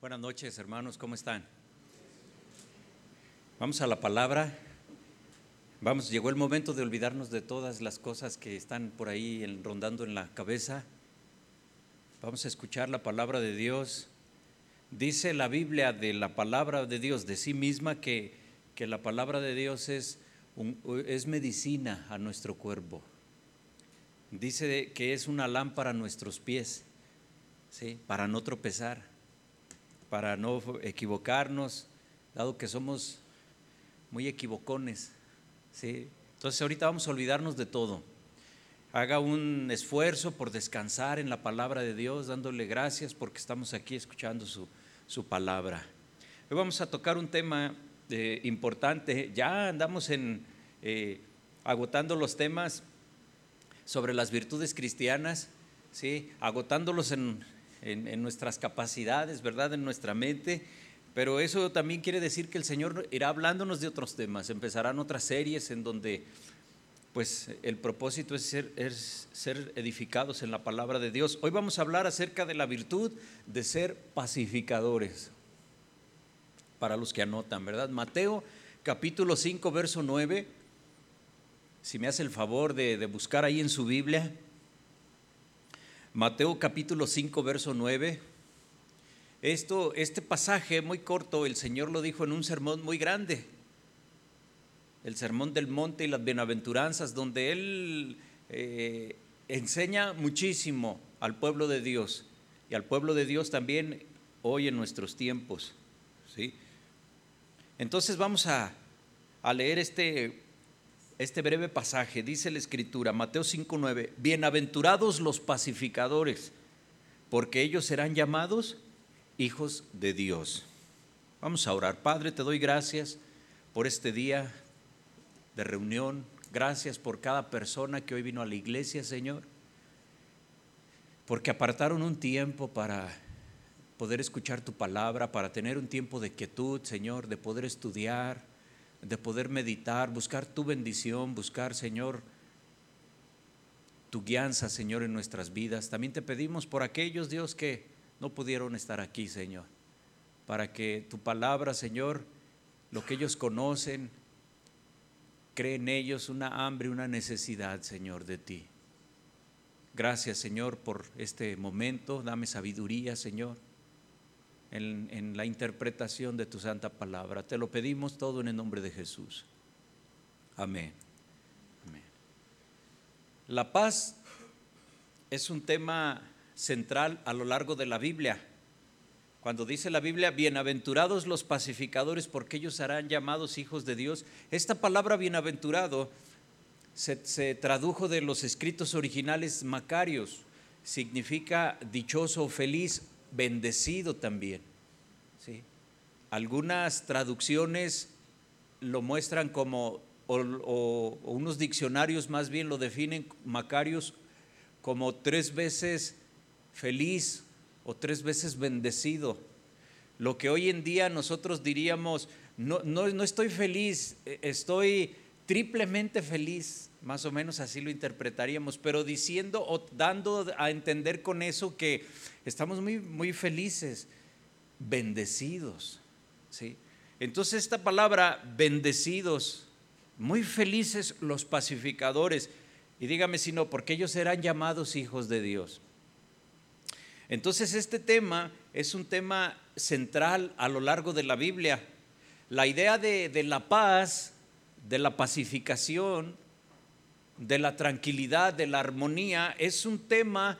Buenas noches, hermanos, ¿cómo están? Vamos a la palabra. Vamos, llegó el momento de olvidarnos de todas las cosas que están por ahí rondando en la cabeza. Vamos a escuchar la palabra de Dios. Dice la Biblia de la palabra de Dios de sí misma que, que la palabra de Dios es, es medicina a nuestro cuerpo. Dice que es una lámpara a nuestros pies, ¿sí? para no tropezar, para no equivocarnos, dado que somos muy equivocones. ¿sí? Entonces ahorita vamos a olvidarnos de todo. Haga un esfuerzo por descansar en la palabra de Dios, dándole gracias porque estamos aquí escuchando su, su palabra. Hoy vamos a tocar un tema eh, importante. Ya andamos en, eh, agotando los temas sobre las virtudes cristianas, ¿sí? agotándolos en, nuestras capacidades, ¿verdad? En nuestra mente. Pero eso también quiere decir que el Señor irá hablándonos de otros temas. Empezarán otras series en donde pues el propósito es ser, edificados en la palabra de Dios. Hoy vamos a hablar acerca de la virtud de ser pacificadores, para los que anotan, ¿verdad? Mateo capítulo 5, verso 9 si me hace el favor de, buscar ahí en su Biblia, Mateo capítulo 5, verso 9. Esto, este pasaje muy corto, el Señor lo dijo en un sermón muy grande, el sermón del monte y las bienaventuranzas, donde Él eh, enseña muchísimo al pueblo de Dios y al pueblo de Dios también hoy en nuestros tiempos. ¿sí? Entonces vamos a, a leer este este breve pasaje, dice la escritura, Mateo 5:9, bienaventurados los pacificadores, porque ellos serán llamados hijos de Dios. Vamos a orar. Padre, te doy gracias por este día de reunión. Gracias por cada persona que hoy vino a la iglesia, Señor. Porque apartaron un tiempo para poder escuchar tu palabra, para tener un tiempo de quietud, Señor, de poder estudiar, de poder meditar, buscar tu bendición, buscar, Señor, tu guianza, Señor, en nuestras vidas. También te pedimos por aquellos, Dios, que no pudieron estar aquí, Señor, para que tu palabra, Señor, lo que ellos conocen, cree en ellos una hambre, una necesidad, Señor, de ti. Gracias, Señor, por este momento. Dame sabiduría, Señor en, la interpretación de tu santa palabra. Te lo pedimos todo en el nombre de Jesús. Amén. Amén. La paz es un tema central a lo largo de la Biblia. Cuando dice la Biblia, bienaventurados los pacificadores porque ellos serán llamados hijos de Dios, esta palabra bienaventurado se, tradujo de los escritos originales macarios, significa dichoso feliz bendecido también. ¿sí? Algunas traducciones lo muestran como, o, unos diccionarios más bien lo definen, Macarios, como tres veces feliz o tres veces bendecido. Lo que hoy en día nosotros diríamos, no, no, no estoy feliz, e, estoy triplemente feliz, más o menos así lo interpretaríamos, pero diciendo o dando a entender con eso que estamos muy, muy felices, bendecidos. ¿sí? Entonces esta palabra, bendecidos, muy felices los pacificadores, y dígame si no, porque ellos serán llamados hijos de Dios. Entonces este tema es un tema central a lo largo de la Biblia. La idea de, de la paz, de la pacificación, de la tranquilidad, de la armonía, es un tema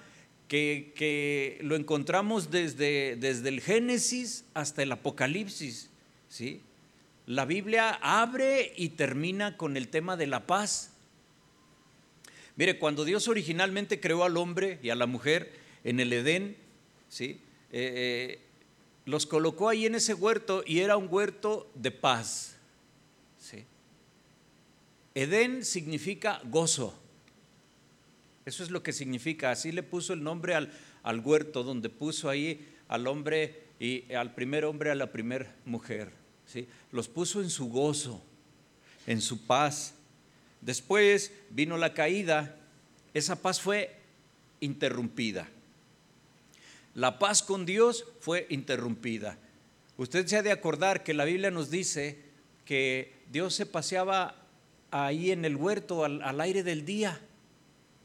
que, lo encontramos desde, desde el Génesis hasta el Apocalipsis. ¿sí? La Biblia abre y termina con el tema de la paz. Mire, cuando Dios originalmente creó al hombre y a la mujer en el Edén, ¿sí? Eh, eh, los colocó ahí en ese huerto y era un huerto de paz. Edén significa gozo. Eso es lo que significa. Así le puso el nombre al, al huerto, donde puso ahí al hombre y al primer hombre, a la primera mujer. ¿sí? Los puso en su gozo, en su paz. Después vino la caída, esa paz fue interrumpida. La paz con Dios fue interrumpida. Usted se ha de acordar que la Biblia nos dice que Dios se paseaba ahí en el huerto al, aire del día.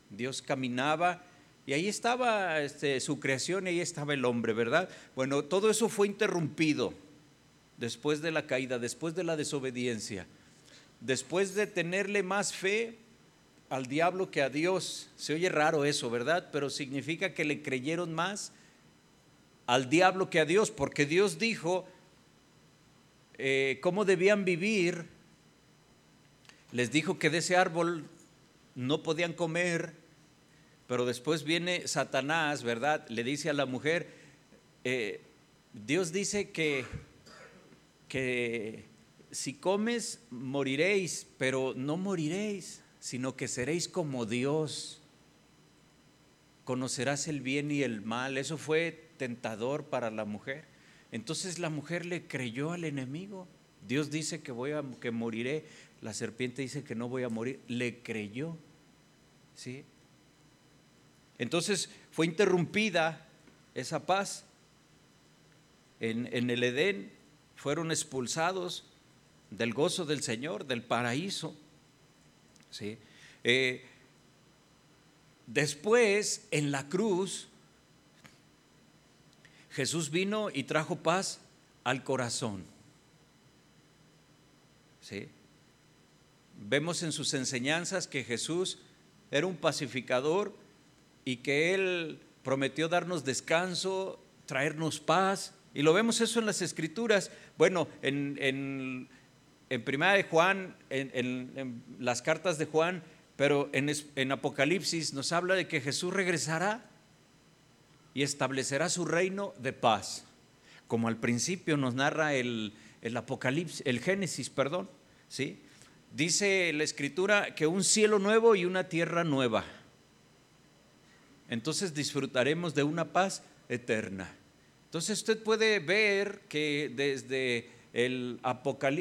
Dios caminaba y ahí estaba este, su creación y ahí estaba el hombre, ¿verdad? Bueno, todo eso fue interrumpido después de la caída, después de la desobediencia, después de tenerle más fe al diablo que a Dios. Se oye raro eso, ¿verdad? Pero significa que le creyeron más al diablo que a Dios, porque Dios dijo eh, cómo debían vivir. Les dijo que de ese árbol no podían comer, pero después viene Satanás, ¿verdad? Le dice a la mujer, eh, Dios dice que, que si comes moriréis, pero no moriréis, sino que seréis como Dios. Conocerás el bien y el mal. Eso fue tentador para la mujer. Entonces la mujer le creyó al enemigo. Dios dice que voy a que moriré, la serpiente dice que no voy a morir, le creyó. ¿Sí? Entonces fue interrumpida esa paz. En, el Edén fueron expulsados del gozo del Señor, del paraíso. ¿Sí? Eh, después, en la cruz, Jesús vino y trajo paz al corazón. ¿Sí? Vemos en sus enseñanzas que Jesús era un pacificador y que Él prometió darnos descanso, traernos paz. Y lo vemos eso en las escrituras. Bueno, en, en, en Primera de Juan, en, las cartas de Juan, pero en, en Apocalipsis nos habla de que Jesús regresará y establecerá su reino de paz, como al principio nos narra el, Apocalipsis, el Génesis, perdón, ¿sí? Dice la escritura que un cielo nuevo y una tierra nueva. Entonces disfrutaremos de una paz eterna. Entonces usted puede ver que desde el,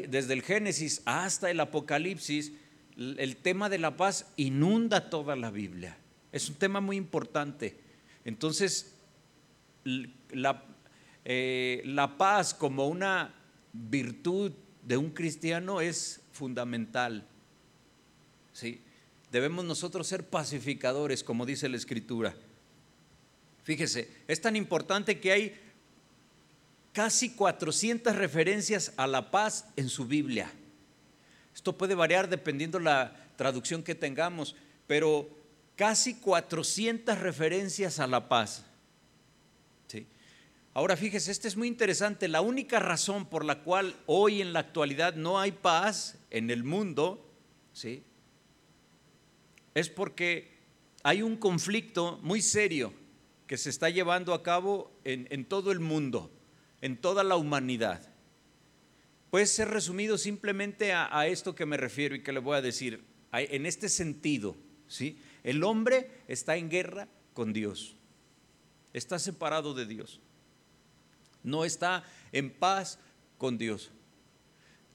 desde el Génesis hasta el Apocalipsis, el tema de la paz inunda toda la Biblia. Es un tema muy importante. Entonces, la, eh, la paz como una virtud de un cristiano es fundamental. ¿sí? Debemos nosotros ser pacificadores, como dice la Escritura. Fíjese, es tan importante que hay casi 400 referencias a la paz en su Biblia. Esto puede variar dependiendo la traducción que tengamos, pero casi 400 referencias a la paz. Ahora fíjese, este es muy interesante. La única razón por la cual hoy en la actualidad no hay paz en el mundo, ¿sí? Es porque hay un conflicto muy serio que se está llevando a cabo en, todo el mundo, en toda la humanidad. Puede ser resumido simplemente a, a, esto que me refiero y que le voy a decir. En este sentido, ¿sí? El hombre está en guerra con Dios, está separado de Dios no está en paz con Dios.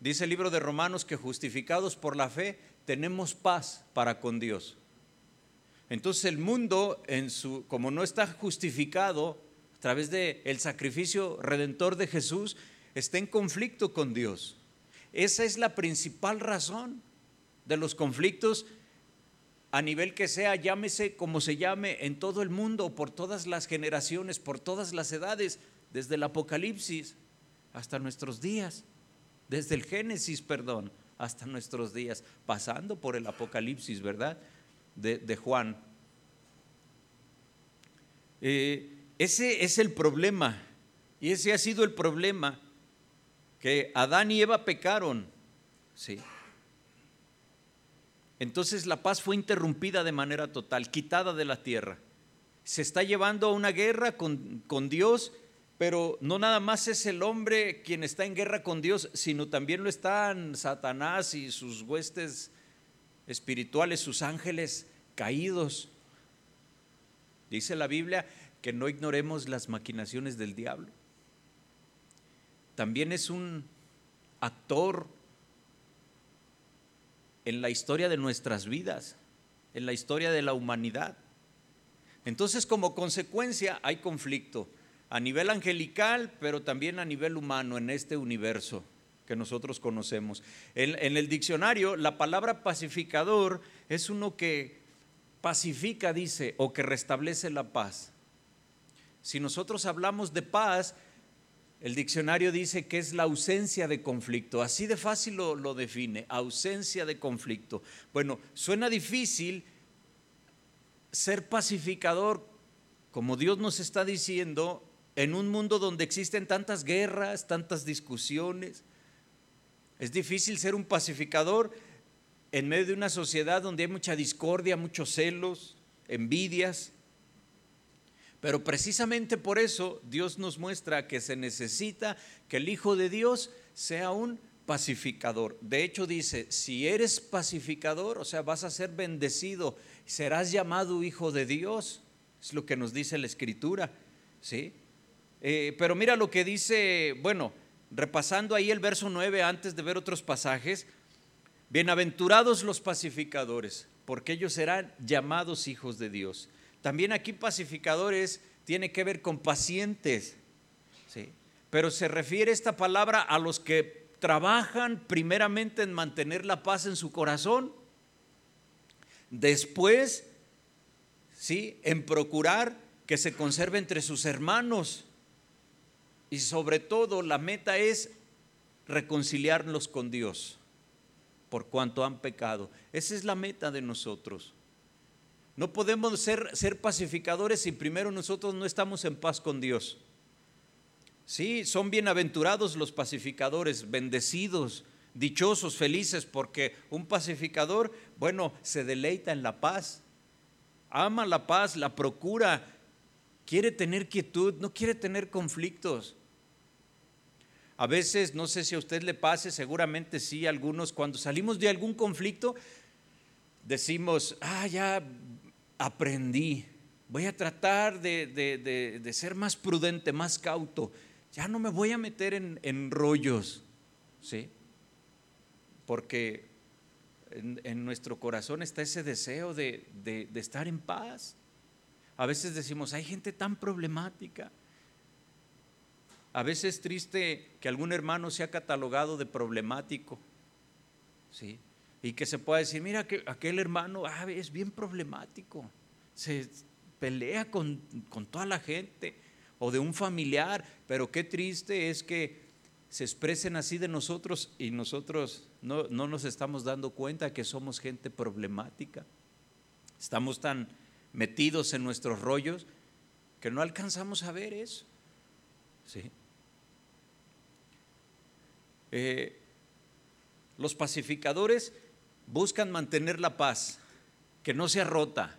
Dice el libro de Romanos que justificados por la fe tenemos paz para con Dios. Entonces el mundo, como no está justificado a través del el sacrificio redentor de Jesús, está en conflicto con Dios. Esa es la principal razón de los conflictos a nivel que sea, llámese como se llame, en todo el mundo, por todas las generaciones, por todas las edades desde el Apocalipsis hasta nuestros días, desde el Génesis, perdón, hasta nuestros días, pasando por el Apocalipsis, ¿verdad? De, Juan. Eh, ese es el problema, y ese ha sido el problema, que Adán y Eva pecaron, ¿sí? Entonces la paz fue interrumpida de manera total, quitada de la tierra. Se está llevando a una guerra con, con Dios pero no nada más es el hombre quien está en guerra con Dios, sino también lo están Satanás y sus huestes espirituales, sus ángeles caídos. Dice la Biblia que no ignoremos las maquinaciones del diablo. También es un actor en la historia de nuestras vidas, en la historia de la humanidad. Entonces, como consecuencia, hay conflicto a nivel angelical, pero también a nivel humano en este universo que nosotros conocemos. En, el diccionario, la palabra pacificador es uno que pacifica, dice, o que restablece la paz. Si nosotros hablamos de paz, el diccionario dice que es la ausencia de conflicto. Así de fácil lo define, ausencia de conflicto. Bueno, suena difícil ser pacificador, como Dios nos está diciendo, en un mundo donde existen tantas guerras, tantas discusiones. Es difícil ser un pacificador en medio de una sociedad donde hay mucha discordia, muchos celos, envidias. Pero precisamente por eso Dios nos muestra que se necesita que el Hijo de Dios sea un pacificador. De hecho dice, si eres pacificador, o sea, vas a ser bendecido, serás llamado Hijo de Dios. Es lo que nos dice la Escritura. ¿sí? Eh, pero mira lo que dice, bueno, repasando ahí el verso 9 antes de ver otros pasajes, bienaventurados los pacificadores, porque ellos serán llamados hijos de Dios. También aquí pacificadores tiene que ver con pacientes, ¿sí? pero se refiere esta palabra a los que trabajan primeramente en mantener la paz en su corazón, después, ¿sí? en procurar que se conserve entre sus hermanos y sobre todo la meta es reconciliarnos con Dios por cuanto han pecado. Esa es la meta de nosotros. No podemos ser, ser pacificadores si primero nosotros no estamos en paz con Dios. Sí, son bienaventurados los pacificadores, bendecidos, dichosos, felices, porque un pacificador, bueno, se deleita en la paz, ama la paz, la procura, quiere tener quietud, no quiere tener conflictos. A veces, no sé si a usted le pase, seguramente sí, algunos, cuando salimos de algún conflicto, decimos, ah, ya aprendí, voy a tratar de, ser más prudente, más cauto, ya no me voy a meter en, rollos, ¿sí? Porque en, en, nuestro corazón está ese deseo de estar en paz. A veces decimos, hay gente tan problemática, a veces es triste que algún hermano sea catalogado de problemático, ¿sí? Y que se pueda decir, mira, que aquel hermano ah, es bien problemático, se pelea con, con toda la gente, o de un familiar, pero qué triste es que se expresen así de nosotros y nosotros no, no, nos estamos dando cuenta que somos gente problemática. Estamos tan metidos en nuestros rollos que no alcanzamos a ver eso. ¿sí? Eh, los pacificadores buscan mantener la paz, que no sea rota,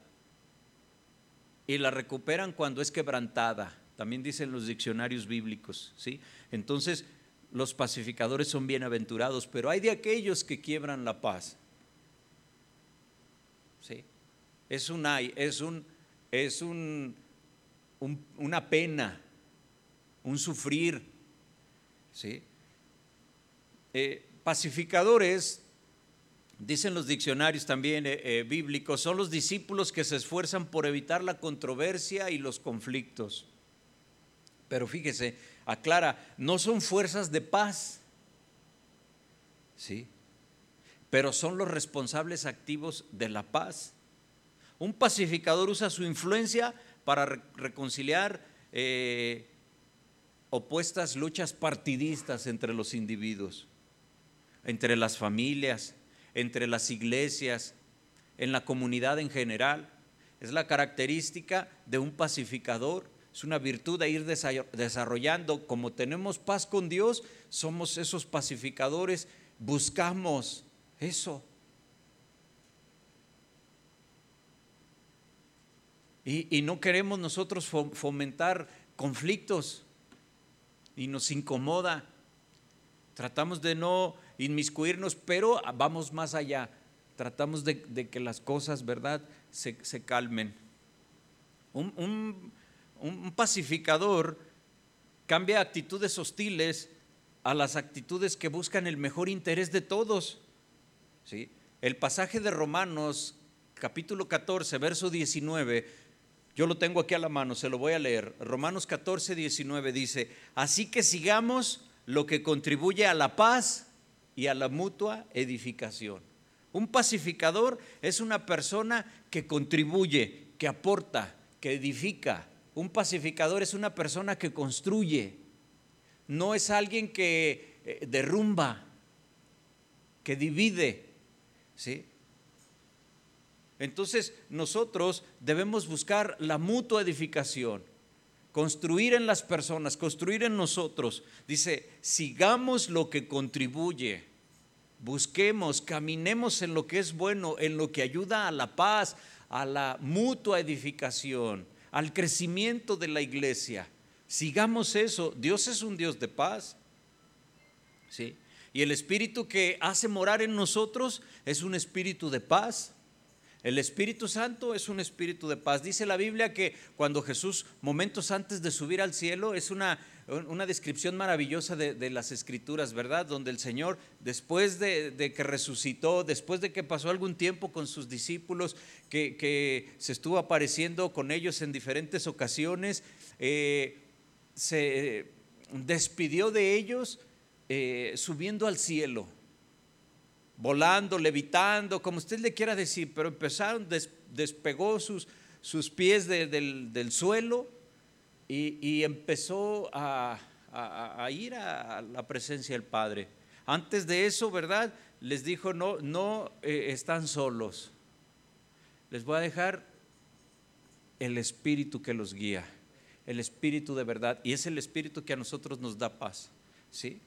y la recuperan cuando es quebrantada. También dicen los diccionarios bíblicos, ¿sí? Entonces, los pacificadores son bienaventurados, pero hay de aquellos que quiebran la paz. ¿Sí? Es un hay, es un es un, una pena, un sufrir, ¿sí? Eh, pacificadores, dicen los diccionarios también eh, eh, bíblicos, son los discípulos que se esfuerzan por evitar la controversia y los conflictos. Pero fíjese, aclara, no son fuerzas de paz, ¿sí? Pero son los responsables activos de la paz. Un pacificador usa su influencia para reconciliar opuestas luchas partidistas entre los individuos entre las familias, entre las iglesias, en la comunidad en general. Es la característica de un pacificador. Es una virtud de ir desarrollando. Como tenemos paz con Dios, somos esos pacificadores. Buscamos eso. Y, y no queremos nosotros fomentar conflictos y nos incomoda. Tratamos de no inmiscuirnos, pero vamos más allá. Tratamos de, que las cosas, ¿verdad?, se, calmen. Un, pacificador cambia actitudes hostiles a las actitudes que buscan el mejor interés de todos. ¿sí? El pasaje de Romanos, capítulo 14, verso 19, Yo lo tengo aquí a la mano, se lo voy a leer. Romanos 14, 19 dice, así que sigamos lo que contribuye a la paz y a la mutua edificación. Un pacificador es una persona que contribuye, que aporta, que edifica. Un pacificador es una persona que construye. No es alguien que eh, derrumba, que divide. ¿sí? Entonces nosotros debemos buscar la mutua edificación, construir en las personas, construir en nosotros. Dice, sigamos lo que contribuye, busquemos, caminemos en lo que es bueno, en lo que ayuda a la paz, a la mutua edificación, al crecimiento de la iglesia. Sigamos eso. Dios es un Dios de paz. ¿Sí? Y el espíritu que hace morar en nosotros es un espíritu de paz. El Espíritu Santo es un espíritu de paz. Dice la Biblia que cuando Jesús, momentos antes de subir al cielo, es una, una descripción maravillosa de, las escrituras, ¿verdad? Donde el Señor, después de, que resucitó, después de que pasó algún tiempo con sus discípulos, que, se estuvo apareciendo con ellos en diferentes ocasiones, eh, se despidió de ellos eh, subiendo al cielo volando, levitando, como usted le quiera decir, pero empezaron, despegó sus, sus pies del, suelo y, empezó a, ir a la presencia del Padre. Antes de eso, ¿verdad? Les dijo, no, no eh, están solos. Les voy a dejar el Espíritu que los guía, el Espíritu de verdad. Y es el Espíritu que a nosotros nos da paz. ¿Sí?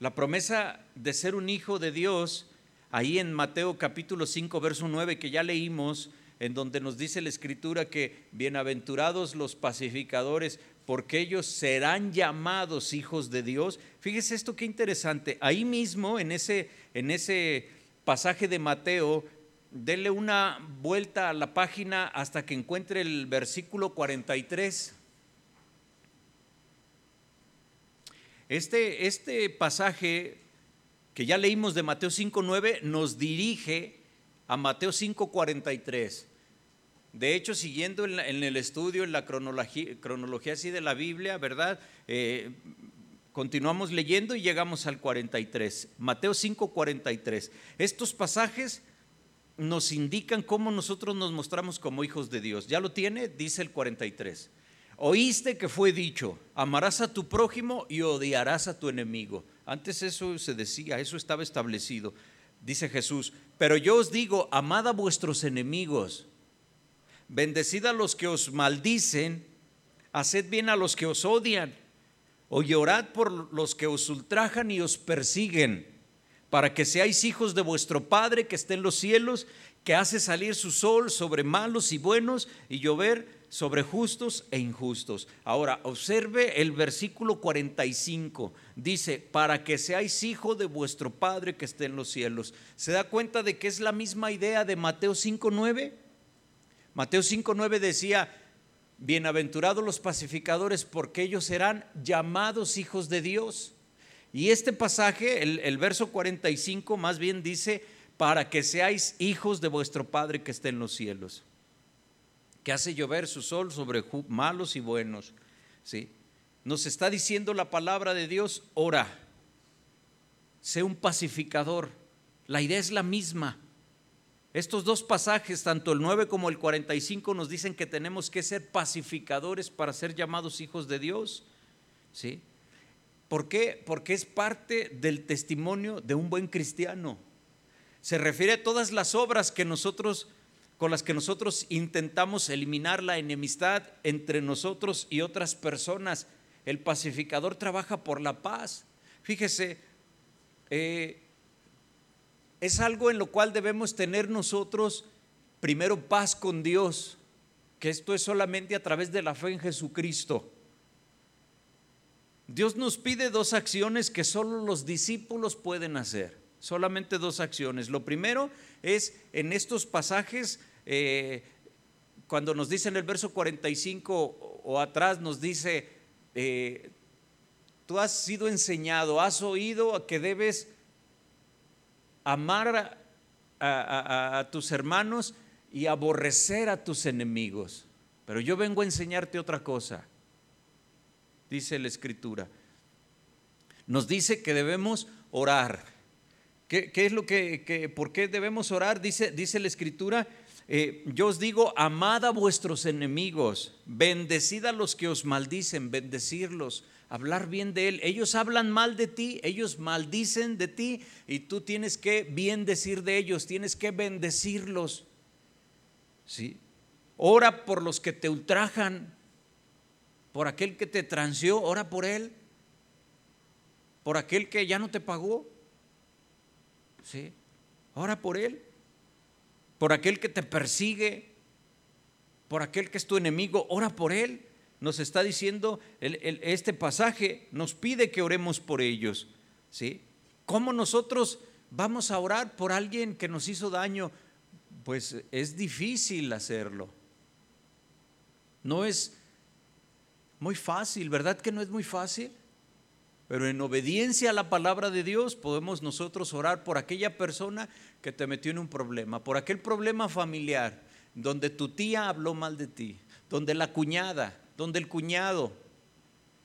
La promesa de ser un hijo de Dios, ahí en Mateo capítulo 5, verso 9, que ya leímos, en donde nos dice la escritura que bienaventurados los pacificadores, porque ellos serán llamados hijos de Dios. Fíjese esto qué interesante. Ahí mismo, en ese, en ese pasaje de Mateo, dele una vuelta a la página hasta que encuentre el versículo 43. Este, este pasaje que ya leímos de Mateo 5.9 nos dirige a Mateo 5.43. De hecho, siguiendo en, el estudio, en la cronología, cronología, así de la Biblia, ¿verdad? Eh, continuamos leyendo y llegamos al 43. Mateo 5.43. Estos pasajes nos indican cómo nosotros nos mostramos como hijos de Dios. ¿Ya lo tiene? Dice el 43. Oíste que fue dicho, amarás a tu prójimo y odiarás a tu enemigo. Antes eso se decía, eso estaba establecido. Dice Jesús, pero yo os digo, amad a vuestros enemigos, bendecid a los que os maldicen, haced bien a los que os odian, o llorad por los que os ultrajan y os persiguen, para que seáis hijos de vuestro Padre que está en los cielos, que hace salir su sol sobre malos y buenos y llover sobre justos e injustos. Ahora, observe el versículo 45. Dice, para que seáis hijo de vuestro Padre que esté en los cielos. ¿Se da cuenta de que es la misma idea de Mateo 5.9? Mateo 5.9 decía, bienaventurados los pacificadores porque ellos serán llamados hijos de Dios. Y este pasaje, el, el verso 45 más bien dice, para que seáis hijos de vuestro Padre que esté en los cielos que hace llover su sol sobre malos y buenos. ¿sí? Nos está diciendo la palabra de Dios, ora, sé un pacificador. La idea es la misma. Estos dos pasajes, tanto el 9 como el 45, nos dicen que tenemos que ser pacificadores para ser llamados hijos de Dios. ¿Sí? ¿Por qué? Porque es parte del testimonio de un buen cristiano. Se refiere a todas las obras que nosotros con las que nosotros intentamos eliminar la enemistad entre nosotros y otras personas. El pacificador trabaja por la paz. Fíjese, eh, es algo en lo cual debemos tener nosotros primero paz con Dios, que esto es solamente a través de la fe en Jesucristo. Dios nos pide dos acciones que solo los discípulos pueden hacer, solamente dos acciones. Lo primero es en estos pasajes, eh, cuando nos dice en el verso 45 o, atrás, nos dice, eh, tú has sido enseñado, has oído que debes amar a, tus hermanos y aborrecer a tus enemigos. Pero yo vengo a enseñarte otra cosa, dice la escritura. Nos dice que debemos orar. ¿Qué, es lo que, por qué debemos orar? Dice, dice la escritura, eh, yo os digo, amad a vuestros enemigos, bendecid a los que os maldicen, bendecirlos, hablar bien de él. Ellos hablan mal de ti, ellos maldicen de ti y tú tienes que bien decir de ellos, tienes que bendecirlos. ¿Sí? Ora por los que te ultrajan, por aquel que te transió, ora por él, por aquel que ya no te pagó. ¿Sí? Ora por él, por aquel que te persigue, por aquel que es tu enemigo, ora por él. Nos está diciendo este pasaje, nos pide que oremos por ellos. ¿Sí? ¿Cómo nosotros vamos a orar por alguien que nos hizo daño? Pues es difícil hacerlo. No es muy fácil, ¿verdad que no es muy fácil? Pero en obediencia a la palabra de Dios podemos nosotros orar por aquella persona que te metió en un problema, por aquel problema familiar, donde tu tía habló mal de ti, donde la cuñada, donde el cuñado,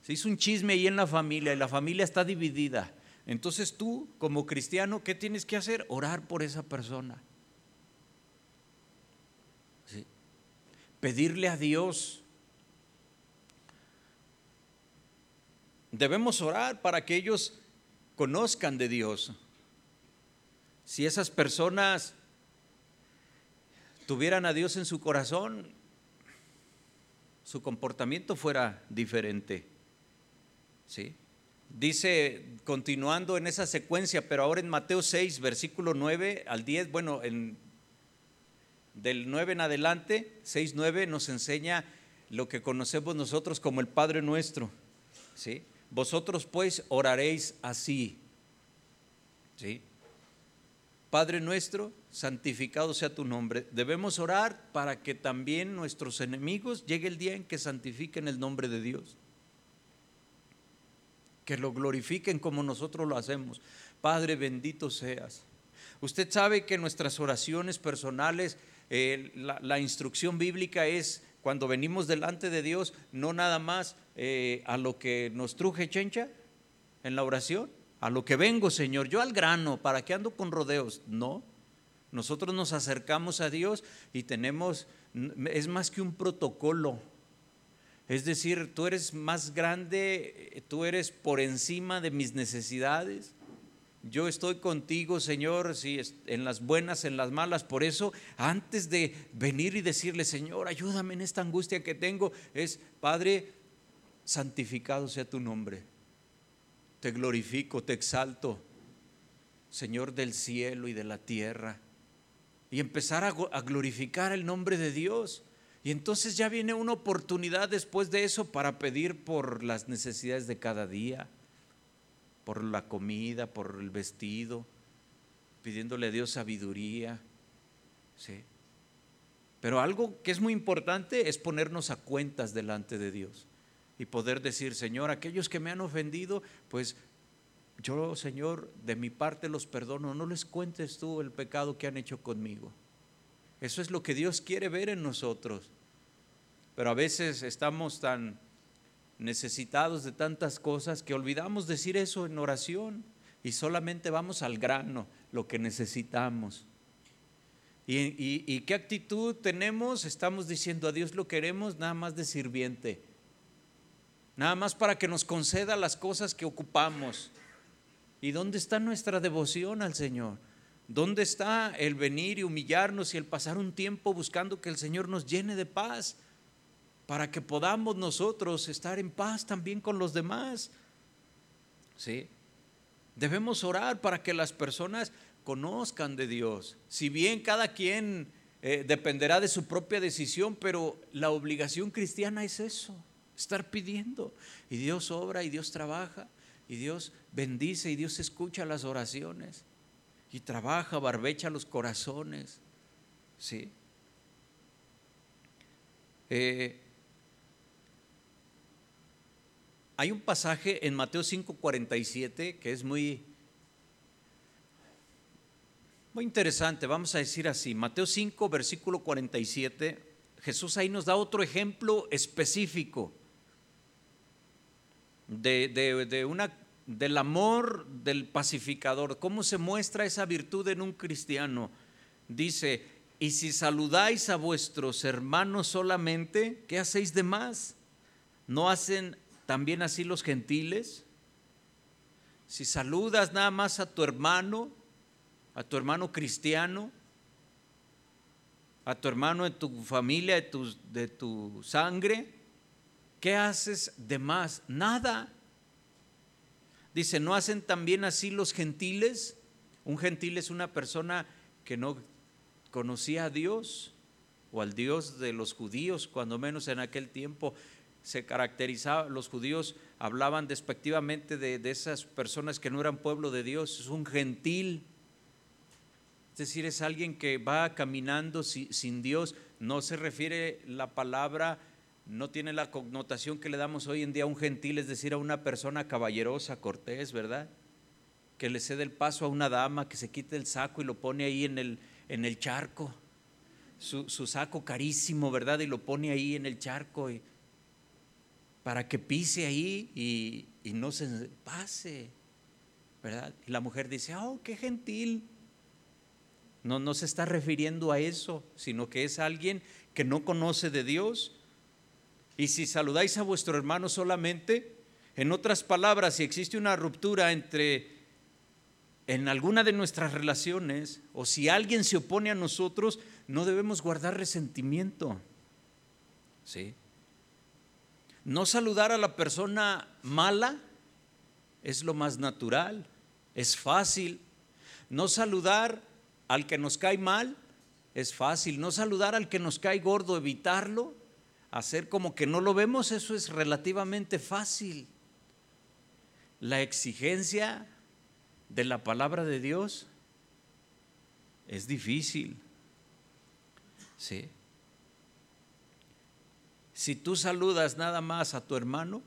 se hizo un chisme ahí en la familia y la familia está dividida. Entonces tú, como cristiano, ¿qué tienes que hacer? Orar por esa persona. pedirle a Dios. Debemos orar para que ellos conozcan de Dios. Si esas personas tuvieran a Dios en su corazón, su comportamiento fuera diferente. ¿Sí? Dice, continuando en esa secuencia, pero ahora en Mateo 6, versículo 9 al 10, bueno, en del 9 en adelante, 6, 9, nos enseña lo que conocemos nosotros como el Padre nuestro. ¿sí? Vosotros pues oraréis así. ¿sí? Padre nuestro, santificado sea tu nombre. Debemos orar para que también nuestros enemigos llegue el día en que santifiquen el nombre de Dios. Que lo glorifiquen como nosotros lo hacemos. Padre, bendito seas. Usted sabe que nuestras oraciones personales eh, la, instrucción bíblica es cuando venimos delante de Dios, no nada más eh, a lo que nos truje chencha en la oración, a lo que vengo, Señor, yo al grano, ¿para qué ando con rodeos? No, nosotros nos acercamos a Dios y tenemos, es más que un protocolo. Es decir, tú eres más grande, tú eres por encima de mis necesidades. Yo estoy contigo, Señor, si en las buenas, en las malas. Por eso, antes de venir y decirle, Señor, ayúdame en esta angustia que tengo, es, Padre, santificado sea tu nombre. Te glorifico, te exalto, Señor del cielo y de la tierra. Y empezar a, a glorificar el nombre de Dios. Y entonces ya viene una oportunidad después de eso para pedir por las necesidades de cada día por la comida, por el vestido, pidiéndole a Dios sabiduría. ¿sí? Pero algo que es muy importante es ponernos a cuentas delante de Dios y poder decir, Señor, aquellos que me han ofendido, pues yo, Señor, de mi parte los perdono, no les cuentes tú el pecado que han hecho conmigo. Eso es lo que Dios quiere ver en nosotros. Pero a veces estamos tan necesitados de tantas cosas que olvidamos decir eso en oración y solamente vamos al grano, lo que necesitamos. ¿Y, qué actitud tenemos? Estamos diciendo a Dios lo queremos nada más de sirviente, nada más para que nos conceda las cosas que ocupamos. ¿Y dónde está nuestra devoción al Señor? ¿Dónde está el venir y humillarnos y el pasar un tiempo buscando que el Señor nos llene de paz? Para que podamos nosotros estar en paz también con los demás. ¿Sí? Debemos orar para que las personas conozcan de Dios. Si bien cada quien eh, dependerá de su propia decisión, pero la obligación cristiana es eso, estar pidiendo. Y Dios obra y Dios trabaja y Dios bendice y Dios escucha las oraciones y trabaja, barbecha los corazones. ¿Sí? Eh, Hay un pasaje en Mateo 5:47 que es muy, Muy interesante, vamos a decir así, Mateo 5, versículo 47, Jesús ahí nos da otro ejemplo específico de, una, del amor del pacificador, cómo se muestra esa virtud en un cristiano. Dice, y si saludáis a vuestros hermanos solamente, ¿qué hacéis de más? ¿No hacen también así los gentiles? Si saludas nada más a tu hermano, a tu hermano cristiano, a tu hermano de tu familia, de tu, de tu sangre, ¿qué haces de más? Nada. Dice, ¿no hacen también así los gentiles? Un gentil es una persona que no conocía a Dios o al Dios de los judíos, cuando menos en aquel tiempo se caracterizaba, los judíos hablaban despectivamente de, esas personas que no eran pueblo de Dios, es un gentil. Es decir, es alguien que va caminando sin Dios. No se refiere la palabra, no tiene la connotación que le damos hoy en día a un gentil, es decir, a una persona caballerosa, cortés, ¿verdad? Que le cede el paso a una dama, que se quite el saco y lo pone ahí en el, en el charco. Su, saco carísimo, ¿verdad? Y lo pone ahí en el charco y, para que pise ahí y, no se pase, ¿verdad? Y la mujer dice, oh, qué gentil. No, no se está refiriendo a eso, sino que es alguien que no conoce de Dios. Y si saludáis a vuestro hermano solamente, en otras palabras, si existe una ruptura entre en alguna de nuestras relaciones o si alguien se opone a nosotros, no debemos guardar resentimiento. ¿Sí? No saludar a la persona mala es lo más natural, es fácil. No saludar al que nos cae mal es fácil. No saludar al que nos cae gordo, evitarlo, hacer como que no lo vemos, eso es relativamente fácil. La exigencia de la palabra de Dios es difícil. ¿Sí? Si tú saludas nada más a tu hermano,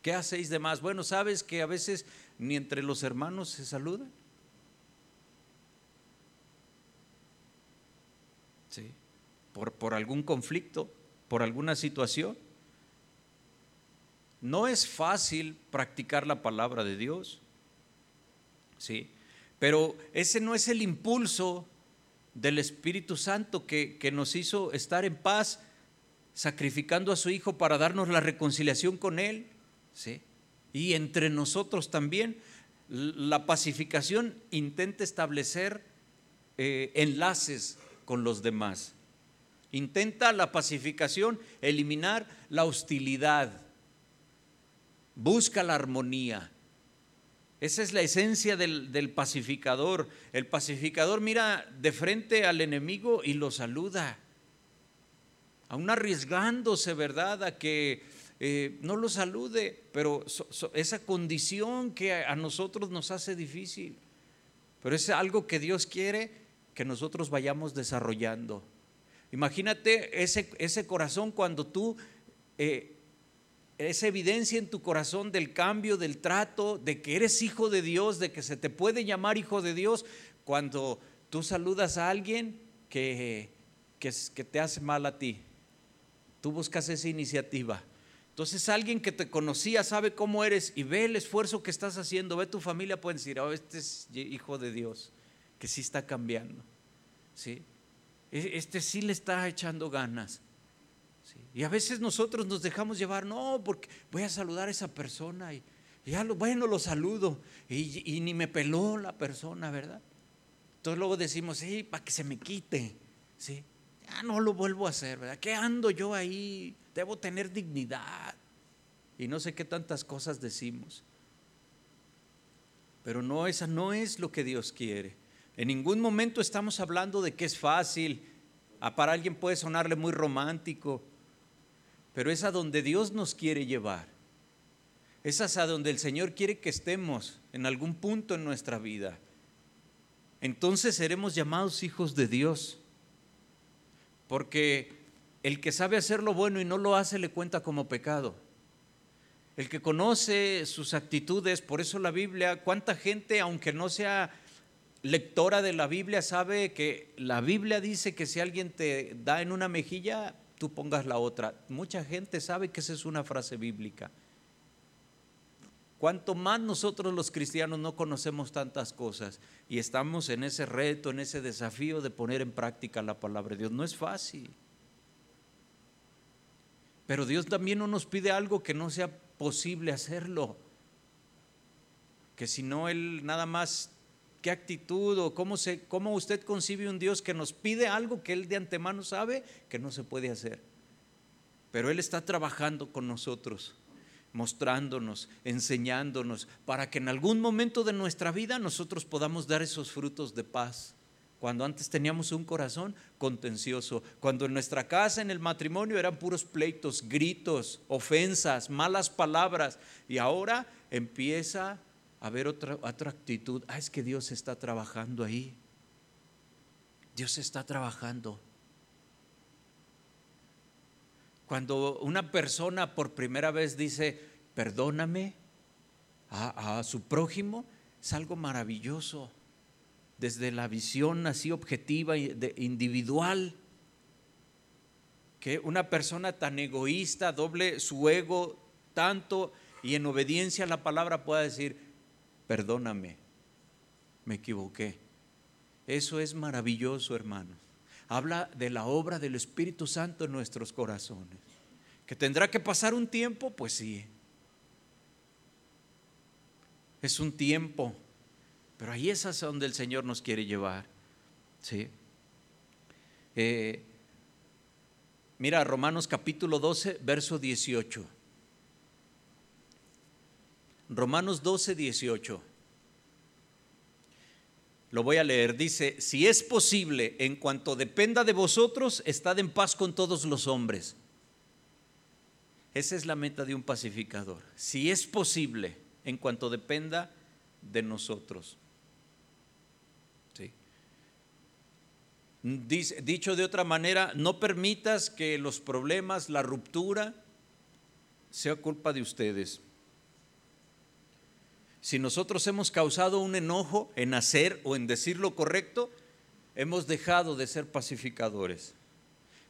¿qué hacéis de más? Bueno, sabes que a veces ni entre los hermanos se saludan. ¿Sí? Por, por algún conflicto, por alguna situación. No es fácil practicar la palabra de Dios. ¿sí? Pero ese no es el impulso del Espíritu Santo que, nos hizo estar en paz, sacrificando a su Hijo para darnos la reconciliación con Él, ¿sí? Y entre nosotros también. La pacificación intenta establecer eh, enlaces con los demás. Intenta la pacificación eliminar la hostilidad. Busca la armonía. Esa es la esencia del, pacificador. El pacificador mira de frente al enemigo y lo saluda, aún arriesgándose, ¿verdad?, a que eh, no lo salude, pero esa condición que a, nosotros nos hace difícil. Pero es algo que Dios quiere que nosotros vayamos desarrollando. Imagínate ese, ese corazón cuando tú eh, esa evidencia en tu corazón del cambio, del trato, de que eres hijo de Dios, de que se te puede llamar hijo de Dios cuando tú saludas a alguien que, que, te hace mal a ti. Tú buscas esa iniciativa. Entonces alguien que te conocía sabe cómo eres y ve el esfuerzo que estás haciendo, ve tu familia, pueden decir, oh, este es hijo de Dios, que sí está cambiando. ¿sí? E, este sí le está echando ganas. Y a veces nosotros nos dejamos llevar, no, porque voy a saludar a esa persona y, ya lo, bueno, lo saludo y, ni me peló la persona, ¿verdad? Entonces luego decimos, sí, para que se me quite, ¿sí? No lo vuelvo a hacer, ¿verdad? ¿Qué ando yo ahí? Debo tener dignidad. Y no sé qué tantas cosas decimos. Pero no, esa no es lo que Dios quiere. En ningún momento estamos hablando de que es fácil. Ah, para alguien puede sonarle muy romántico pero es a donde Dios nos quiere llevar. Es a donde el Señor quiere que estemos en algún punto en nuestra vida. Entonces seremos llamados hijos de Dios. Porque el que sabe hacer lo bueno y no lo hace le cuenta como pecado. El que conoce sus actitudes, por eso la Biblia, cuánta gente, aunque no sea lectora de la Biblia sabe que la Biblia dice que si alguien te da en una mejilla, tú pongas la otra. Mucha gente sabe que esa es una frase bíblica. Cuanto más nosotros los cristianos no conocemos tantas cosas y estamos en ese reto, en ese desafío de poner en práctica la palabra de Dios, no es fácil. Pero Dios también no nos pide algo que no sea posible hacerlo. Que si no, Él nada más, qué actitud o cómo, se, cómo usted concibe un Dios que nos pide algo que Él de antemano sabe que no se puede hacer. Pero Él está trabajando con nosotros mostrándonos, enseñándonos, para que en algún momento de nuestra vida nosotros podamos dar esos frutos de paz. Cuando antes teníamos un corazón contencioso, cuando en nuestra casa, en el matrimonio, eran puros pleitos, gritos, ofensas, malas palabras, y ahora empieza a haber otra, otra actitud. Ah, es que Dios está trabajando ahí. Dios está trabajando. Cuando una persona por primera vez dice, perdóname a, su prójimo, es algo maravilloso. Desde la visión así objetiva, individual, que una persona tan egoísta doble su ego tanto y en obediencia a la palabra pueda decir, perdóname, me equivoqué. Eso es maravilloso, hermanos habla de la obra del Espíritu Santo en nuestros corazones. Que tendrá que pasar un tiempo, pues sí. Es un tiempo, pero ahí es a donde el Señor nos quiere llevar. ¿sí? Eh, mira, Romanos capítulo 12, verso 18. Romanos 12, 18. Lo voy a leer. Dice, si es posible, en cuanto dependa de vosotros, estad en paz con todos los hombres. Esa es la meta de un pacificador. Si es posible, en cuanto dependa de nosotros. dicho de otra manera, no permitas que los problemas, la ruptura, sea culpa de ustedes. Si nosotros hemos causado un enojo en hacer o en decir lo correcto, hemos dejado de ser pacificadores.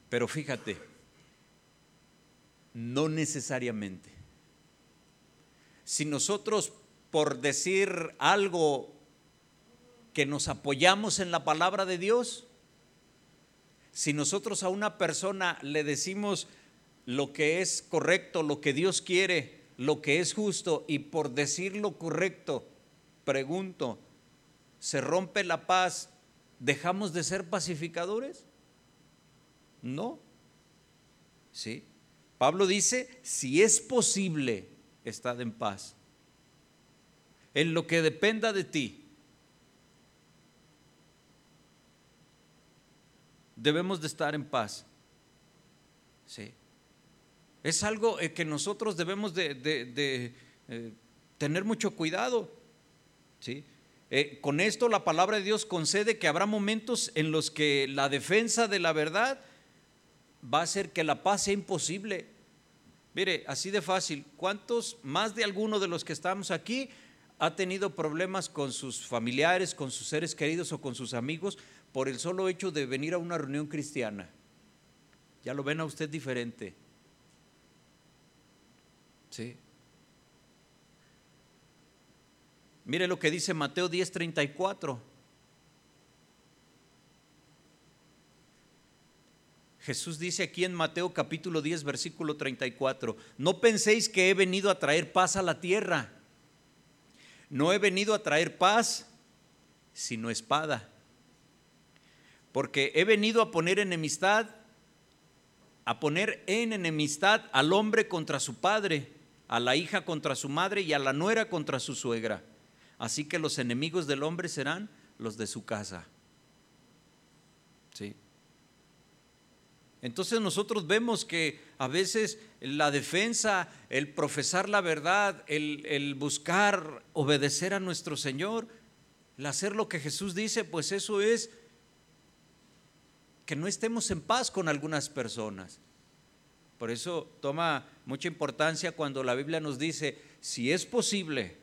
Pero fíjate, no necesariamente. Si nosotros por decir algo que nos apoyamos en la palabra de Dios, si nosotros a una persona le decimos lo que es correcto, lo que Dios quiere, lo que es justo y por decir lo correcto, pregunto, ¿se rompe la paz? ¿Dejamos de ser pacificadores? No. ¿Sí? Pablo dice, si es posible, estad en paz. En lo que dependa de ti. Debemos de estar en paz. Sí. Es algo eh, que nosotros debemos de, eh, tener mucho cuidado. ¿sí? Eh, con esto la palabra de Dios concede que habrá momentos en los que la defensa de la verdad va a hacer que la paz sea imposible. Mire, así de fácil, ¿cuántos, más de alguno de los que estamos aquí, ha tenido problemas con sus familiares, con sus seres queridos o con sus amigos por el solo hecho de venir a una reunión cristiana? Ya lo ven a usted diferente. Mire lo que dice Mateo 10:34. Jesús dice aquí en Mateo capítulo 10, versículo 34, no penséis que he venido a traer paz a la tierra. No he venido a traer paz, sino espada. Porque he venido a poner enemistad, a poner en enemistad al hombre contra su padre a la hija contra su madre y a la nuera contra su suegra. Así que los enemigos del hombre serán los de su casa. ¿Sí? Entonces nosotros vemos que a veces la defensa, el profesar la verdad, el, el, buscar obedecer a nuestro Señor, el hacer lo que Jesús dice, pues eso es que no estemos en paz con algunas personas. Por eso toma mucha importancia cuando la Biblia nos dice, si es posible,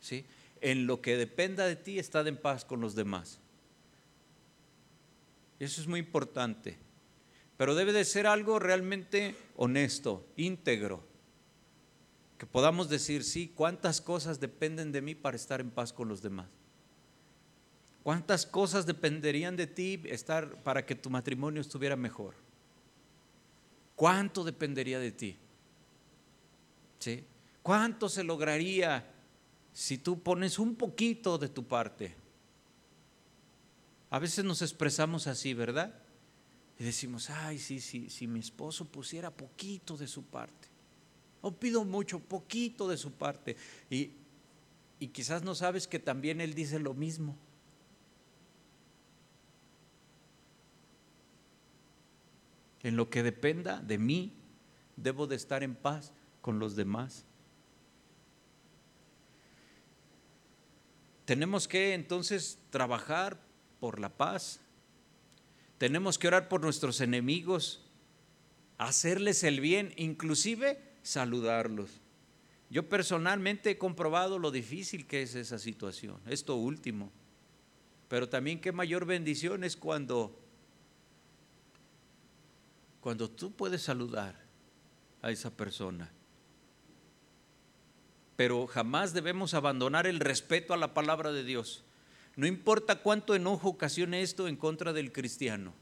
¿sí? en lo que dependa de ti, estar en paz con los demás. Eso es muy importante. Pero debe de ser algo realmente honesto, íntegro. Que podamos decir, sí, cuántas cosas dependen de mí para estar en paz con los demás. ¿Cuántas cosas dependerían de ti estar para que tu matrimonio estuviera mejor? ¿Cuánto dependería de ti? ¿Sí? ¿Cuánto se lograría si tú pones un poquito de tu parte? A veces nos expresamos así, ¿verdad? Y decimos, ay, sí, sí, si mi esposo pusiera poquito de su parte. O pido mucho, poquito de su parte. Y, y quizás no sabes que también él dice lo mismo. En lo que dependa de mí, debo de estar en paz con los demás. Tenemos que entonces trabajar por la paz. Tenemos que orar por nuestros enemigos, hacerles el bien, inclusive saludarlos. Yo personalmente he comprobado lo difícil que es esa situación, esto último. Pero también qué mayor bendición es cuando cuando tú puedes saludar a esa persona. Pero jamás debemos abandonar el respeto a la palabra de Dios. No importa cuánto enojo ocasione esto en contra del cristiano.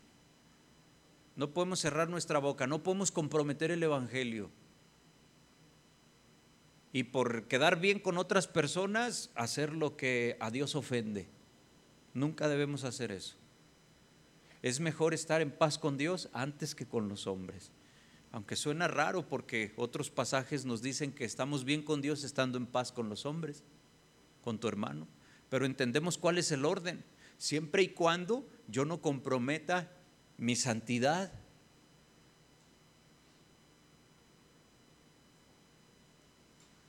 No podemos cerrar nuestra boca, no podemos comprometer el Evangelio. Y por quedar bien con otras personas, hacer lo que a Dios ofende. Nunca debemos hacer eso. Es mejor estar en paz con Dios antes que con los hombres. Aunque suena raro porque otros pasajes nos dicen que estamos bien con Dios estando en paz con los hombres, con tu hermano. Pero entendemos cuál es el orden. Siempre y cuando yo no comprometa mi santidad.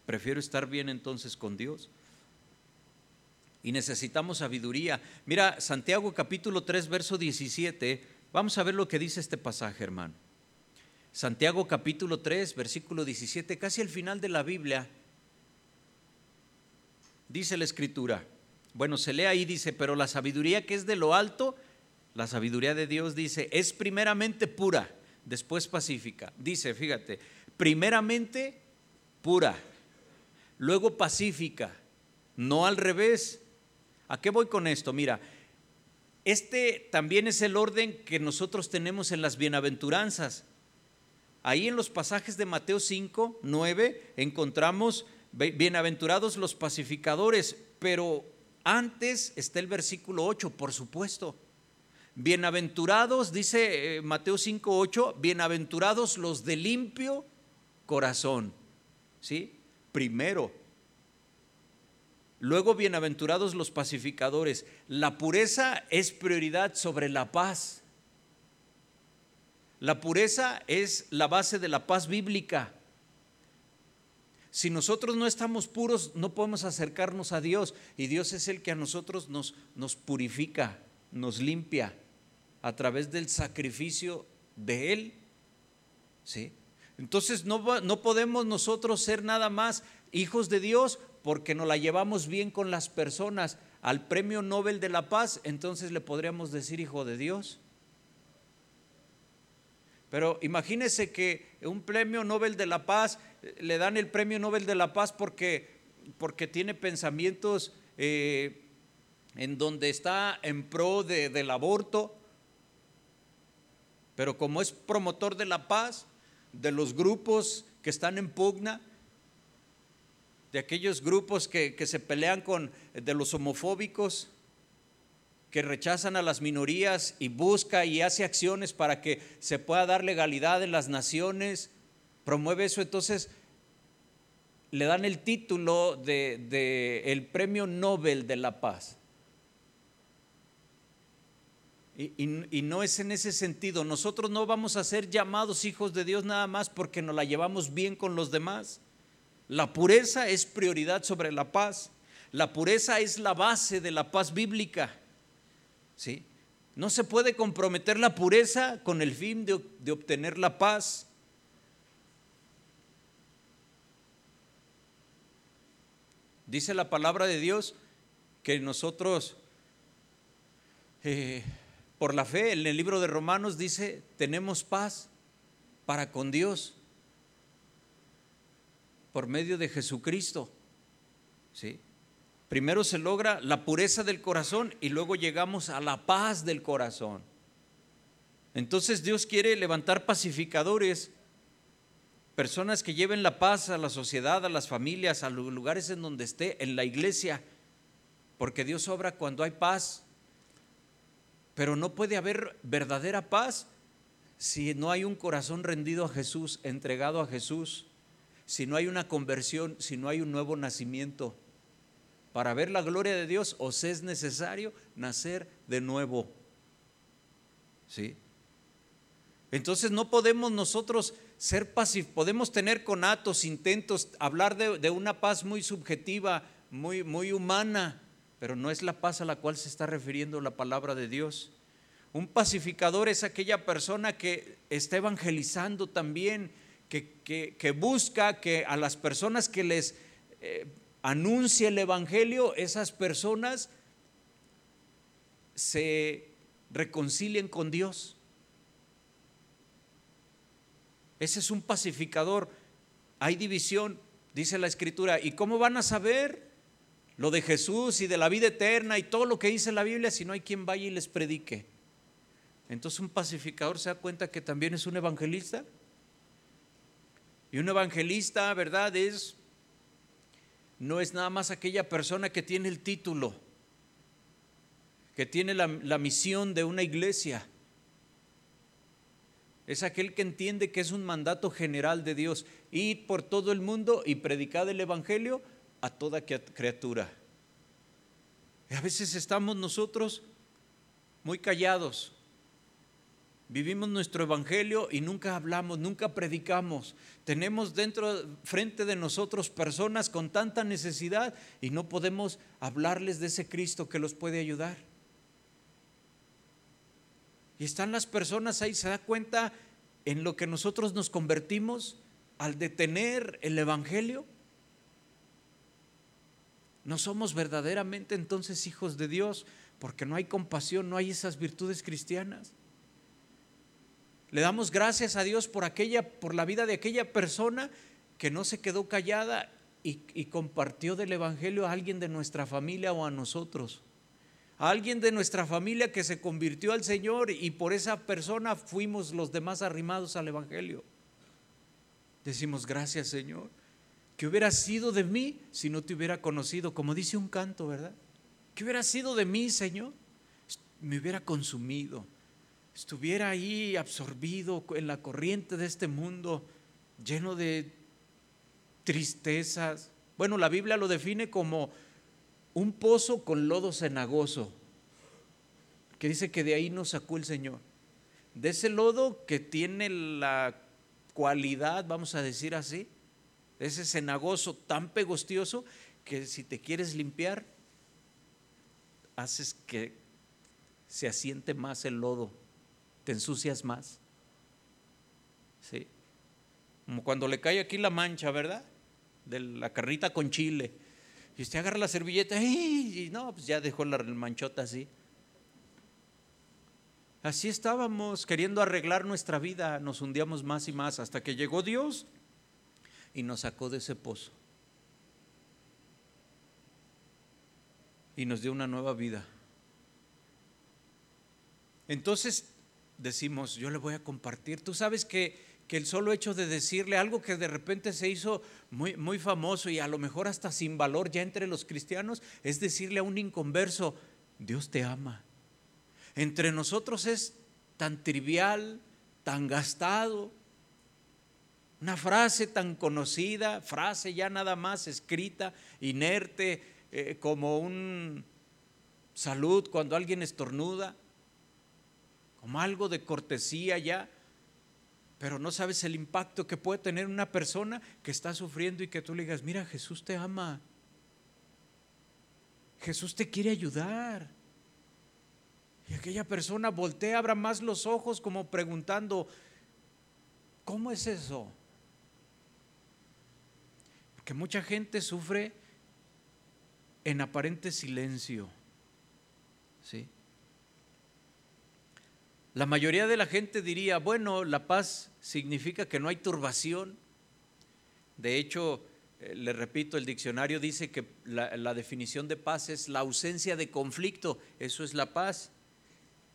Prefiero estar bien entonces con Dios y necesitamos sabiduría. Mira, Santiago capítulo 3, verso 17, vamos a ver lo que dice este pasaje, hermano. Santiago capítulo 3, versículo 17, casi al final de la Biblia, dice la escritura. Bueno, se lee ahí, dice, pero la sabiduría que es de lo alto, la sabiduría de Dios dice, es primeramente pura, después pacífica. Dice, fíjate, primeramente pura, luego pacífica, no al revés. ¿A qué voy con esto? Mira, este también es el orden que nosotros tenemos en las bienaventuranzas. Ahí en los pasajes de Mateo 5, 9 encontramos bienaventurados los pacificadores, pero antes está el versículo 8, por supuesto. Bienaventurados, dice eh, Mateo 5, 8, bienaventurados los de limpio corazón. ¿Sí? Primero, Luego, bienaventurados los pacificadores. La pureza es prioridad sobre la paz. La pureza es la base de la paz bíblica. Si nosotros no estamos puros, no podemos acercarnos a Dios. Y Dios es el que a nosotros nos, nos purifica, nos limpia a través del sacrificio de Él. ¿Sí? Entonces no, no podemos nosotros ser nada más hijos de Dios porque nos la llevamos bien con las personas al premio Nobel de la Paz, entonces le podríamos decir hijo de Dios. Pero imagínese que un premio Nobel de la Paz, eh, le dan el premio Nobel de la Paz porque, porque tiene pensamientos eh, en donde está en pro del aborto, pero como es promotor de la paz, de los grupos que están en pugna, de aquellos grupos que, se pelean con, de los homofóbicos, que rechazan a las minorías y busca y hace acciones para que se pueda dar legalidad en las naciones, promueve eso, entonces le dan el título de, el premio Nobel de la Paz. Y, y, no es en ese sentido. Nosotros no vamos a ser llamados hijos de Dios nada más porque nos la llevamos bien con los demás. La pureza es prioridad sobre la paz. La pureza es la base de la paz bíblica. ¿Sí? No se puede comprometer la pureza con el fin de, obtener la paz. Dice la palabra de Dios que nosotros, eh, por la fe, en el libro de Romanos dice, tenemos paz para con Dios por medio de Jesucristo. ¿Sí? Primero se logra la pureza del corazón y luego llegamos a la paz del corazón. Entonces Dios quiere levantar pacificadores, personas que lleven la paz a la sociedad, a las familias, a los lugares en donde esté, en la iglesia, porque Dios obra cuando hay paz. Pero no puede haber verdadera paz si no hay un corazón rendido a Jesús, entregado a Jesús, si no hay una conversión, si no hay un nuevo nacimiento. Para ver la gloria de Dios os es necesario nacer de nuevo. ¿Sí? Entonces no podemos nosotros ser pasivos, podemos tener conatos, intentos, hablar de, una paz muy subjetiva, muy, muy humana, pero no es la paz a la cual se está refiriendo la palabra de Dios. Un pacificador es aquella persona que está evangelizando también, que, busca que a las personas que les eh, anuncia el Evangelio, esas personas se reconcilien con Dios. Ese es un pacificador. Hay división, dice la escritura. ¿Y cómo van a saber lo de Jesús y de la vida eterna y todo lo que dice la Biblia si no hay quien vaya y les predique? Entonces un pacificador se da cuenta que también es un evangelista. Y un evangelista, ¿verdad? Es no es nada más aquella persona que tiene el título, que tiene la, misión de una iglesia. Es aquel que entiende que es un mandato general de Dios, ir por todo el mundo y predicar el Evangelio a toda criatura. Y a veces estamos nosotros muy callados, Vivimos nuestro evangelio y nunca hablamos, nunca predicamos. Tenemos dentro, frente de nosotros personas con tanta necesidad y no podemos hablarles de ese Cristo que los puede ayudar. Y están las personas ahí, se da cuenta en lo que nosotros nos convertimos al detener el evangelio. No somos verdaderamente entonces hijos de Dios porque no hay compasión, no hay esas virtudes cristianas. Le damos gracias a Dios por aquella, por la vida de aquella persona que no se quedó callada y, y, compartió del Evangelio a alguien de nuestra familia o a nosotros. A alguien de nuestra familia que se convirtió al Señor y por esa persona fuimos los demás arrimados al Evangelio. Decimos gracias Señor. Que hubiera sido de mí si no te hubiera conocido, como dice un canto, ¿verdad? Que hubiera sido de mí, Señor? Me hubiera consumido estuviera ahí absorbido en la corriente de este mundo, lleno de tristezas. Bueno, la Biblia lo define como un pozo con lodo cenagoso, que dice que de ahí nos sacó el Señor. De ese lodo que tiene la cualidad, vamos a decir así, de ese cenagoso tan pegostioso que si te quieres limpiar, haces que se asiente más el lodo te ensucias más. ¿Sí? Como cuando le cae aquí la mancha, ¿verdad? De la carrita con chile. Y usted agarra la servilleta y no, pues ya dejó la manchota así. Así estábamos queriendo arreglar nuestra vida, nos hundíamos más y más hasta que llegó Dios y nos sacó de ese pozo. Y nos dio una nueva vida. Entonces decimos, yo le voy a compartir. Tú sabes que, el solo hecho de decirle algo que de repente se hizo muy, muy famoso y a lo mejor hasta sin valor ya entre los cristianos, es decirle a un inconverso, Dios te ama. Entre nosotros es tan trivial, tan gastado, una frase tan conocida, frase ya nada más escrita, inerte, eh, como un salud cuando alguien estornuda como algo de cortesía ya, pero no sabes el impacto que puede tener una persona que está sufriendo y que tú le digas, mira, Jesús te ama, Jesús te quiere ayudar. Y aquella persona voltea, abra más los ojos como preguntando, ¿cómo es eso? Porque mucha gente sufre en aparente silencio. ¿Sí? La mayoría de la gente diría, bueno, la paz significa que no hay turbación. De hecho, eh, le repito, el diccionario dice que la, la, definición de paz es la ausencia de conflicto, eso es la paz.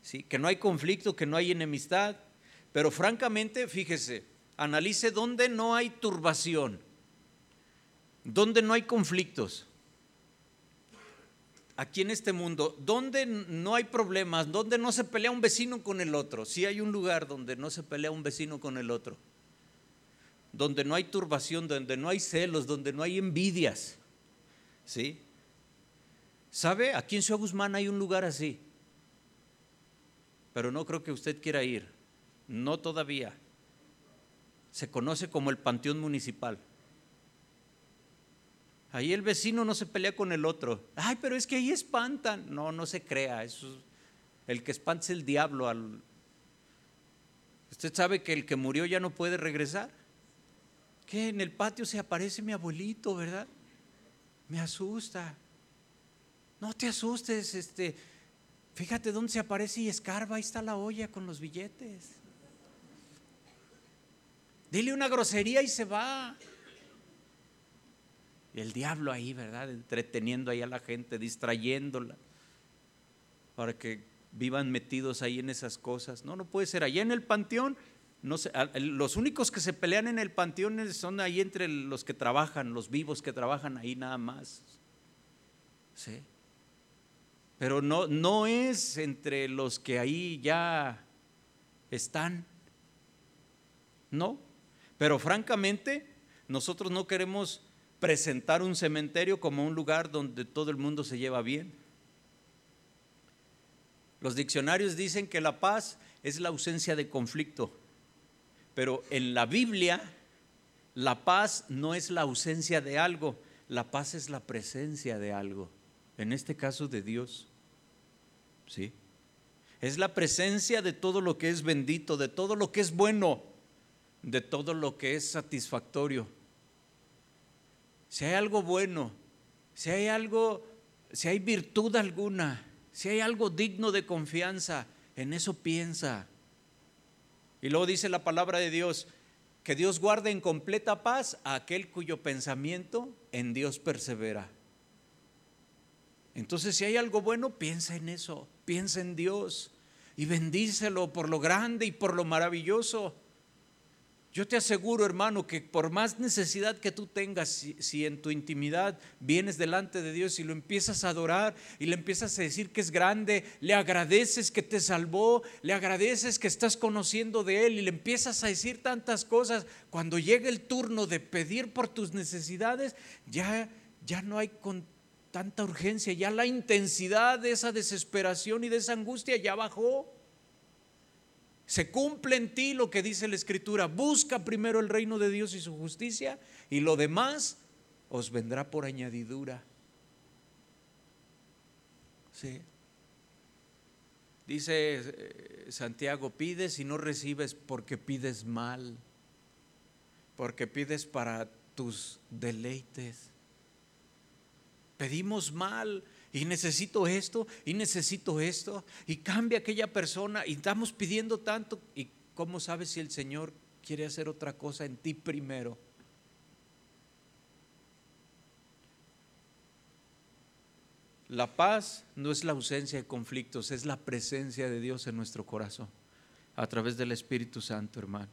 ¿Sí? Que no hay conflicto, que no hay enemistad. Pero francamente, fíjese, analice dónde no hay turbación, dónde no hay conflictos aquí en este mundo, donde no hay problemas, donde no se pelea un vecino con el otro, si hay un lugar donde no se pelea un vecino con el otro, donde no hay turbación, donde no hay celos, donde no hay envidias, ¿sí? ¿Sabe? Aquí en Ciudad Guzmán hay un lugar así, pero no creo que usted quiera ir, no todavía. Se conoce como el Panteón Municipal. Ahí el vecino no se pelea con el otro. Ay, pero es que ahí espantan. No, no se crea. Eso, el que espanta es el diablo. Usted sabe que el que murió ya no puede regresar. Que en el patio se aparece mi abuelito, ¿verdad? Me asusta. No te asustes, este. Fíjate dónde se aparece y escarba, ahí está la olla con los billetes. Dile una grosería y se va el diablo ahí, ¿verdad? Entreteniendo ahí a la gente, distrayéndola, para que vivan metidos ahí en esas cosas. No, no puede ser. Allá en el panteón, no los únicos que se pelean en el panteón son ahí entre los que trabajan, los vivos que trabajan ahí nada más. ¿Sí? Pero no, no es entre los que ahí ya están. No. Pero francamente, nosotros no queremos presentar un cementerio como un lugar donde todo el mundo se lleva bien. Los diccionarios dicen que la paz es la ausencia de conflicto, pero en la Biblia la paz no es la ausencia de algo, la paz es la presencia de algo, en este caso de Dios. ¿Sí? Es la presencia de todo lo que es bendito, de todo lo que es bueno, de todo lo que es satisfactorio si hay algo bueno, si hay algo, si hay virtud alguna, si hay algo digno de confianza, en eso piensa. Y luego dice la palabra de Dios, que Dios guarde en completa paz a aquel cuyo pensamiento en Dios persevera. Entonces, si hay algo bueno, piensa en eso, piensa en Dios y bendícelo por lo grande y por lo maravilloso. Yo te aseguro, hermano, que por más necesidad que tú tengas, si, en tu intimidad vienes delante de Dios y lo empiezas a adorar y le empiezas a decir que es grande, le agradeces que te salvó, le agradeces que estás conociendo de Él y le empiezas a decir tantas cosas, cuando llega el turno de pedir por tus necesidades, ya, ya no hay con tanta urgencia, ya la intensidad de esa desesperación y de esa angustia ya bajó. Se cumple en ti lo que dice la Escritura. Busca primero el reino de Dios y su justicia y lo demás os vendrá por añadidura. Sí. Dice eh, Santiago, pides y no recibes porque pides mal, porque pides para tus deleites. Pedimos mal y necesito esto, y necesito esto, y cambia aquella persona, y estamos pidiendo tanto, y ¿cómo sabes si el Señor quiere hacer otra cosa en ti primero? La paz no es la ausencia de conflictos, es la presencia de Dios en nuestro corazón, a través del Espíritu Santo, hermano.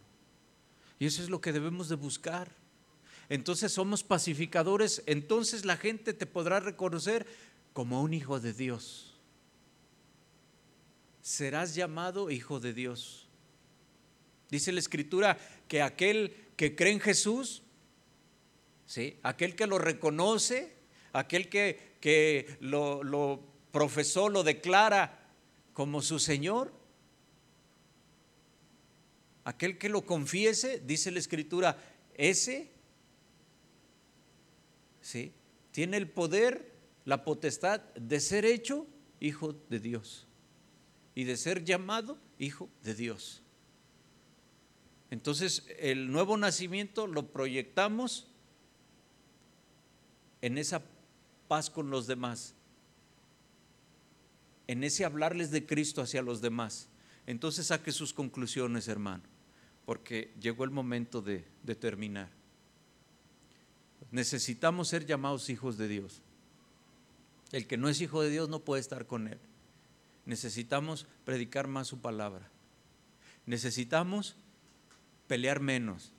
Y eso es lo que debemos de buscar. Entonces somos pacificadores, entonces la gente te podrá reconocer como un hijo de Dios. Serás llamado hijo de Dios. Dice la escritura que aquel que cree en Jesús, ¿sí? aquel que lo reconoce, aquel que, que lo, profesó, lo declara como su Señor, aquel que lo confiese, dice la escritura, ese ¿sí? tiene el poder la potestad de ser hecho hijo de Dios y de ser llamado hijo de Dios. Entonces el nuevo nacimiento lo proyectamos en esa paz con los demás, en ese hablarles de Cristo hacia los demás, entonces saque sus conclusiones, hermano, porque llegó el momento de, terminar. Necesitamos ser llamados hijos de Dios. El que no es hijo de Dios no puede estar con Él. Necesitamos predicar más su palabra. Necesitamos pelear menos.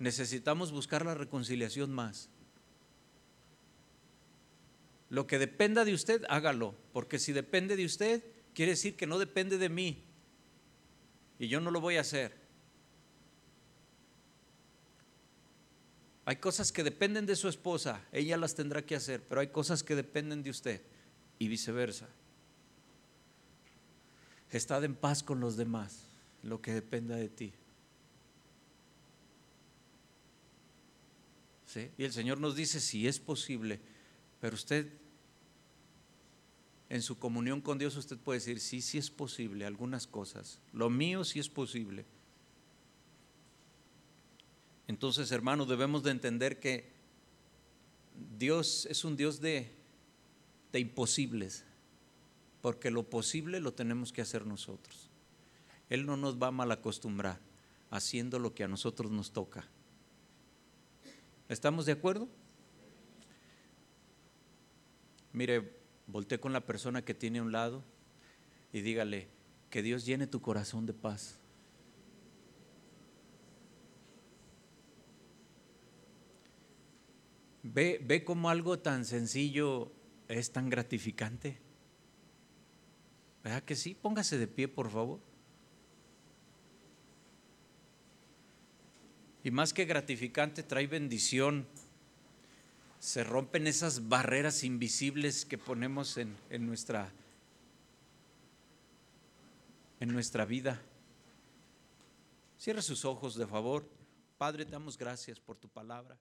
Necesitamos buscar la reconciliación más. Lo que dependa de usted, hágalo, porque si depende de usted, quiere decir que no depende de mí. Y yo no lo voy a hacer. Hay cosas que dependen de su esposa, ella las tendrá que hacer, pero hay cosas que dependen de usted y viceversa. Estad en paz con los demás, lo que dependa de ti. ¿Sí? Y el Señor nos dice si es posible, pero usted en su comunión con Dios usted puede decir, sí, sí es posible, algunas cosas. Lo mío sí es posible. Entonces, hermanos, debemos de entender que Dios es un Dios de, de imposibles, porque lo posible lo tenemos que hacer nosotros. Él no nos va a mal acostumbrar haciendo lo que a nosotros nos toca. ¿Estamos de acuerdo? Mire, voltee con la persona que tiene a un lado y dígale, que Dios llene tu corazón de paz. Ve, ve cómo algo tan sencillo es tan gratificante. ¿Verdad que sí? Póngase de pie, por favor. Y más que gratificante, trae bendición. Se rompen esas barreras invisibles que ponemos en, en nuestra, en nuestra vida. Cierra sus ojos, de favor. Padre, te damos gracias por tu palabra.